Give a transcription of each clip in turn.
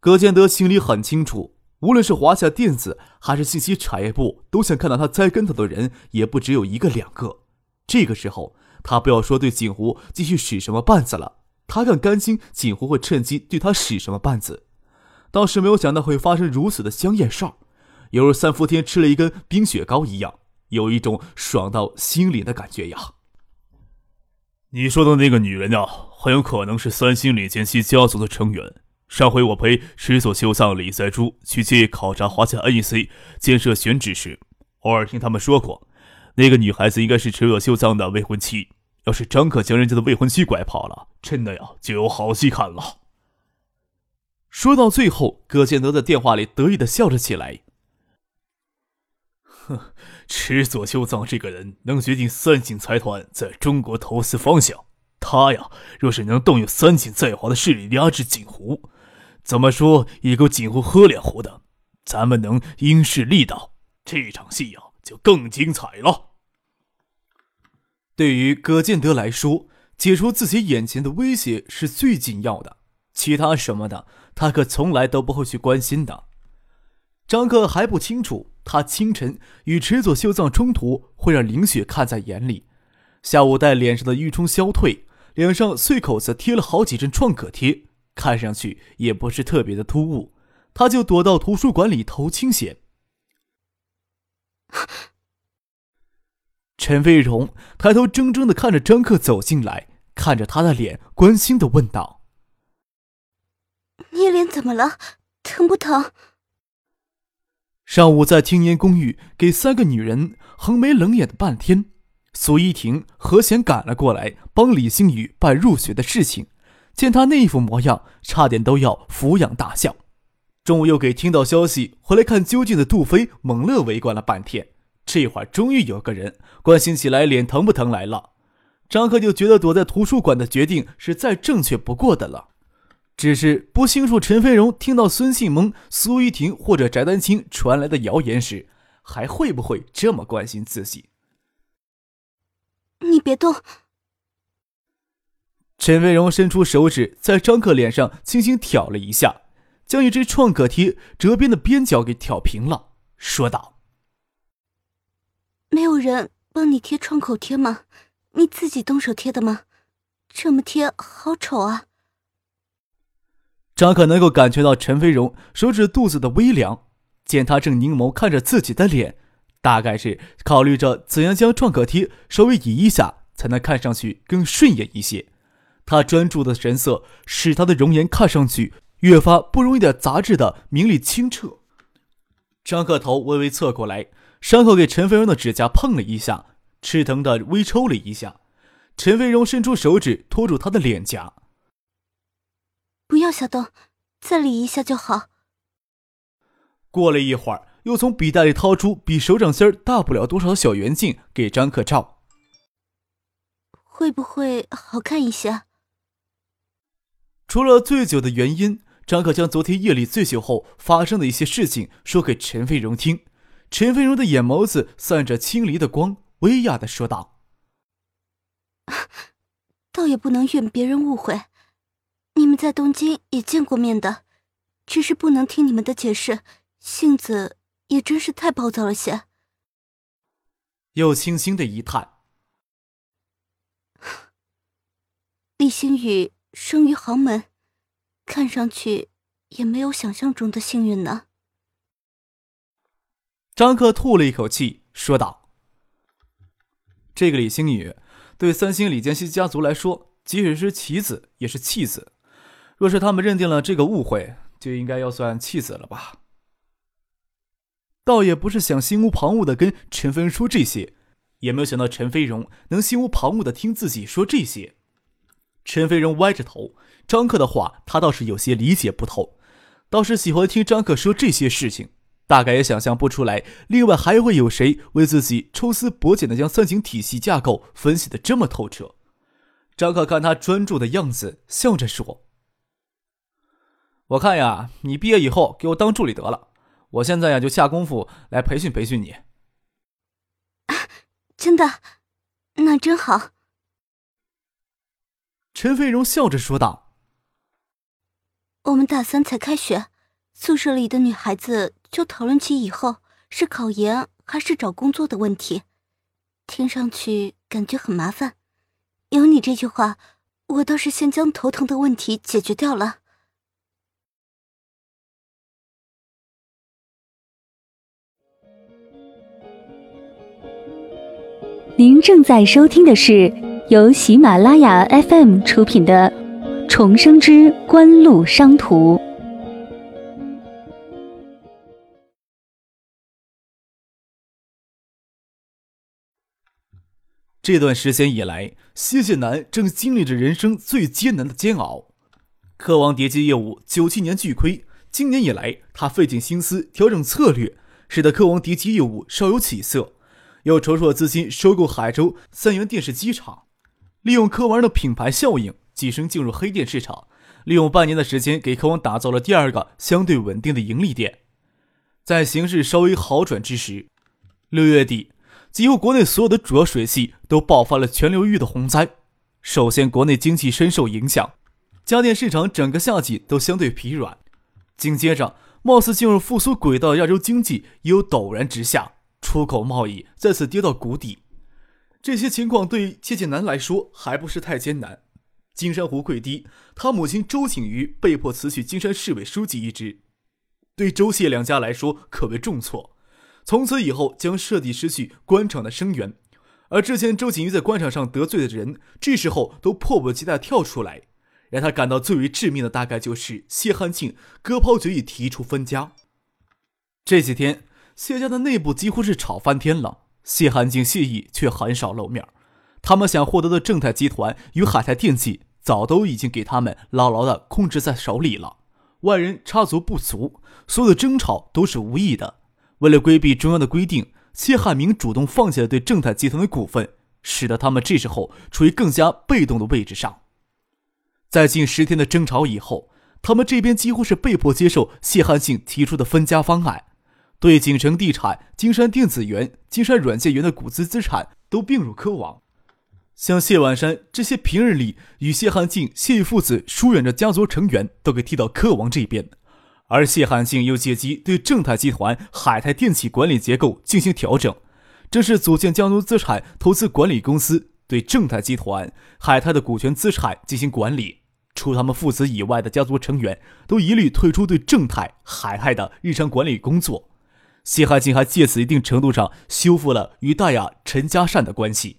葛建德心里很清楚，无论是华夏电子还是信息产业部，都想看到他栽跟头的人也不只有一个两个。这个时候，他不要说对锦湖继续使什么绊子了，他更甘心锦湖会趁机对他使什么绊子。倒是没有想到会发生如此的香艳事儿，犹如三伏天吃了一根冰雪糕一样，有一种爽到心里的感觉呀。你说的那个女人呀，很有可能是三星李建熙家族的成员。上回我陪石佐秀藏、李在珠去借考察华夏 NEC 建设选址时，偶尔听他们说过，那个女孩子应该是石佐秀藏的未婚妻。要是张可将人家的未婚妻拐跑了，真的呀，就有好戏看了。说到最后，葛建德在电话里得意的笑了起来。哼，池佐秀藏这个人能决定三井财团在中国投资方向，他呀，若是能动用三井在华的势力压制锦湖。怎么说也够锦湖喝两壶的，咱们能因势利导，这场戏呀就更精彩了。对于葛建德来说，解除自己眼前的威胁是最紧要的，其他什么的他可从来都不会去关心的。张克还不清楚，他清晨与池佐秀藏冲突会让林雪看在眼里，下午待脸上的淤冲消退，脸上碎口子贴了好几阵创可贴。看上去也不是特别的突兀，他就躲到图书馆里偷清闲。陈飞荣抬头怔怔的看着张克走进来，看着他的脸，关心的问道：“你脸怎么了？疼不疼？”上午在青年公寓给三个女人横眉冷眼的半天，苏依婷、何贤赶了过来，帮李星宇办入学的事情。见他那副模样，差点都要俯仰大笑。中午又给听到消息回来看究竟的杜飞猛乐围观了半天，这会儿终于有个人关心起来脸疼不疼来了。张克就觉得躲在图书馆的决定是再正确不过的了，只是不清楚陈飞荣听到孙庆萌、苏玉婷或者翟丹青传来的谣言时，还会不会这么关心自己？你别动。陈飞荣伸出手指，在张克脸上轻轻挑了一下，将一只创可贴折边的边角给挑平了，说道：“没有人帮你贴创口贴吗？你自己动手贴的吗？这么贴好丑啊！”张可能够感觉到陈飞荣手指肚子的微凉，见他正凝眸看着自己的脸，大概是考虑着怎样将创可贴稍微移一下，才能看上去更顺眼一些。他专注的神色使他的容颜看上去越发不容易的杂质的明丽清澈。张克头微微侧过来，伤口给陈飞荣的指甲碰了一下，吃疼的微抽了一下。陈飞荣伸出手指托住他的脸颊，不要小动，再理一下就好。过了一会儿，又从笔袋里掏出比手掌心大不了多少的小圆镜给张克照，会不会好看一些？除了醉酒的原因，张可将昨天夜里醉酒后发生的一些事情说给陈飞荣听。陈飞荣的眼眸子散着清离的光，微哑的说道：“ 倒也不能怨别人误会，你们在东京也见过面的，只是不能听你们的解释，性子也真是太暴躁了些。”又轻轻的一叹：“李星宇。”生于豪门，看上去也没有想象中的幸运呢。张克吐了一口气，说道：“这个李星宇，对三星李建熙家族来说，即使是棋子，也是弃子。若是他们认定了这个误会，就应该要算弃子了吧？”倒也不是想心无旁骛的跟陈飞荣说这些，也没有想到陈飞荣能心无旁骛的听自己说这些。陈飞荣歪着头，张克的话他倒是有些理解不透。倒是喜欢听张克说这些事情，大概也想象不出来，另外还会有谁为自己抽丝剥茧的将三井体系架构分析的这么透彻。张克看他专注的样子，笑着说：“我看呀，你毕业以后给我当助理得了。我现在呀，就下功夫来培训培训你。”真的，那真好。陈飞荣笑着说道：“我们大三才开学，宿舍里的女孩子就讨论起以后是考研还是找工作的问题，听上去感觉很麻烦。有你这句话，我倒是先将头疼的问题解决掉了。”您正在收听的是由喜马拉雅 FM 出品的《重生之官路商途》。这段时间以来，谢谢南正经历着人生最艰难的煎熬。科王叠机业务九七年巨亏，今年以来，他费尽心思调整策略，使得科王叠机业务稍有起色。又筹措资金收购海州三元电视机厂，利用科王的品牌效应跻身进入黑店市场，利用半年的时间给科王打造了第二个相对稳定的盈利点。在形势稍微好转之时，六月底，几乎国内所有的主要水系都爆发了全流域的洪灾。首先，国内经济深受影响，家电市场整个夏季都相对疲软。紧接着，貌似进入复苏轨道的亚洲经济又陡然直下。出口贸易再次跌到谷底，这些情况对谢剑南来说还不是太艰难。金山湖溃堤，他母亲周景瑜被迫辞去金山市委书记一职，对周谢两家来说可谓重挫。从此以后将彻底失去官场的声援，而之前周景瑜在官场上得罪的人，这时候都迫不及待跳出来。让他感到最为致命的，大概就是谢汉庆割袍决议提出分家。这几天。谢家的内部几乎是吵翻天了，谢寒静、谢意却很少露面。他们想获得的正泰集团与海泰电器，早都已经给他们牢牢的控制在手里了，外人插足不足，所有的争吵都是无意的。为了规避中央的规定，谢汉明主动放弃了对正泰集团的股份，使得他们这时候处于更加被动的位置上。在近十天的争吵以后，他们这边几乎是被迫接受谢汉信提出的分家方案。对锦城地产、金山电子园、金山软件园的股资资产都并入科网，像谢婉山这些平日里与谢汉庆、谢父子疏远的家族成员都给踢到科王这边，而谢汉庆又借机对正泰集团、海泰电器管理结构进行调整，这是组建家族资产投资管理公司，对正泰集团、海泰的股权资产进行管理，除他们父子以外的家族成员都一律退出对正泰、海泰的日常管理工作。谢汉庆还借此一定程度上修复了与大雅陈家善的关系，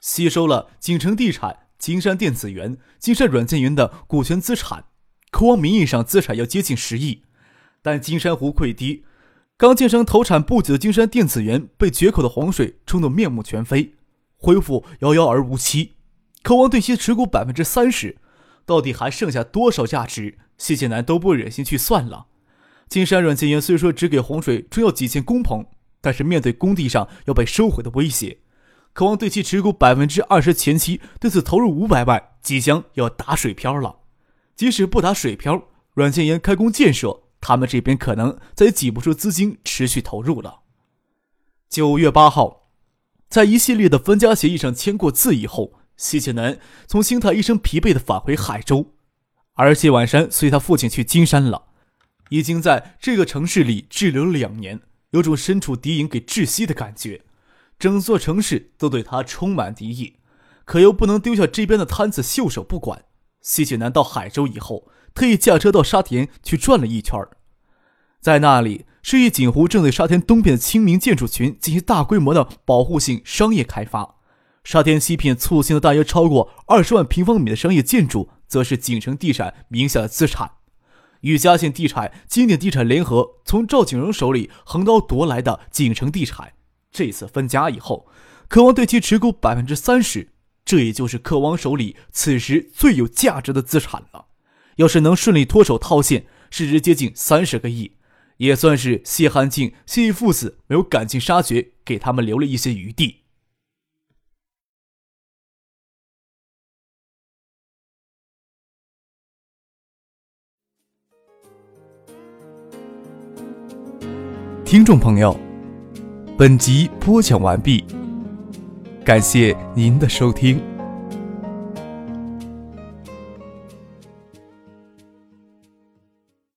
吸收了锦城地产、金山电子园、金山软件园的股权资产，科王名义上资产要接近十亿，但金山湖溃堤，刚建成投产不久的金山电子园被决口的洪水冲得面目全非，恢复遥遥而无期。科王对其持股百分之三十，到底还剩下多少价值？谢剑南都不忍心去算了。金山软件园虽说只给洪水冲要几千工棚，但是面对工地上要被收回的威胁，渴望对其持股百分之二十前期对此投入五百万，即将要打水漂了。即使不打水漂，软件园开工建设，他们这边可能再也挤不出资金持续投入了。九月八号，在一系列的分家协议上签过字以后，谢剑南从兴泰一生疲惫的返回海州，而谢婉山随他父亲去金山了。已经在这个城市里滞留了两年，有种身处敌营给窒息的感觉，整座城市都对他充满敌意，可又不能丢下这边的摊子袖手不管。谢雪南到海州以后，特意驾车到沙田去转了一圈在那里，市一锦湖正对沙田东边的清明建筑群进行大规模的保护性商业开发，沙田西片簇新的大约超过二十万平方米的商业建筑，则是锦城地产名下的资产。与嘉信地产、金鼎地产联合，从赵景荣手里横刀夺来的锦城地产，这次分家以后，科王对其持股百分之三十，这也就是科王手里此时最有价值的资产了。要是能顺利脱手套现，市值接近三十个亿，也算是谢汉庆、谢父子没有赶尽杀绝，给他们留了一些余地。听众朋友，本集播讲完毕，感谢您的收听。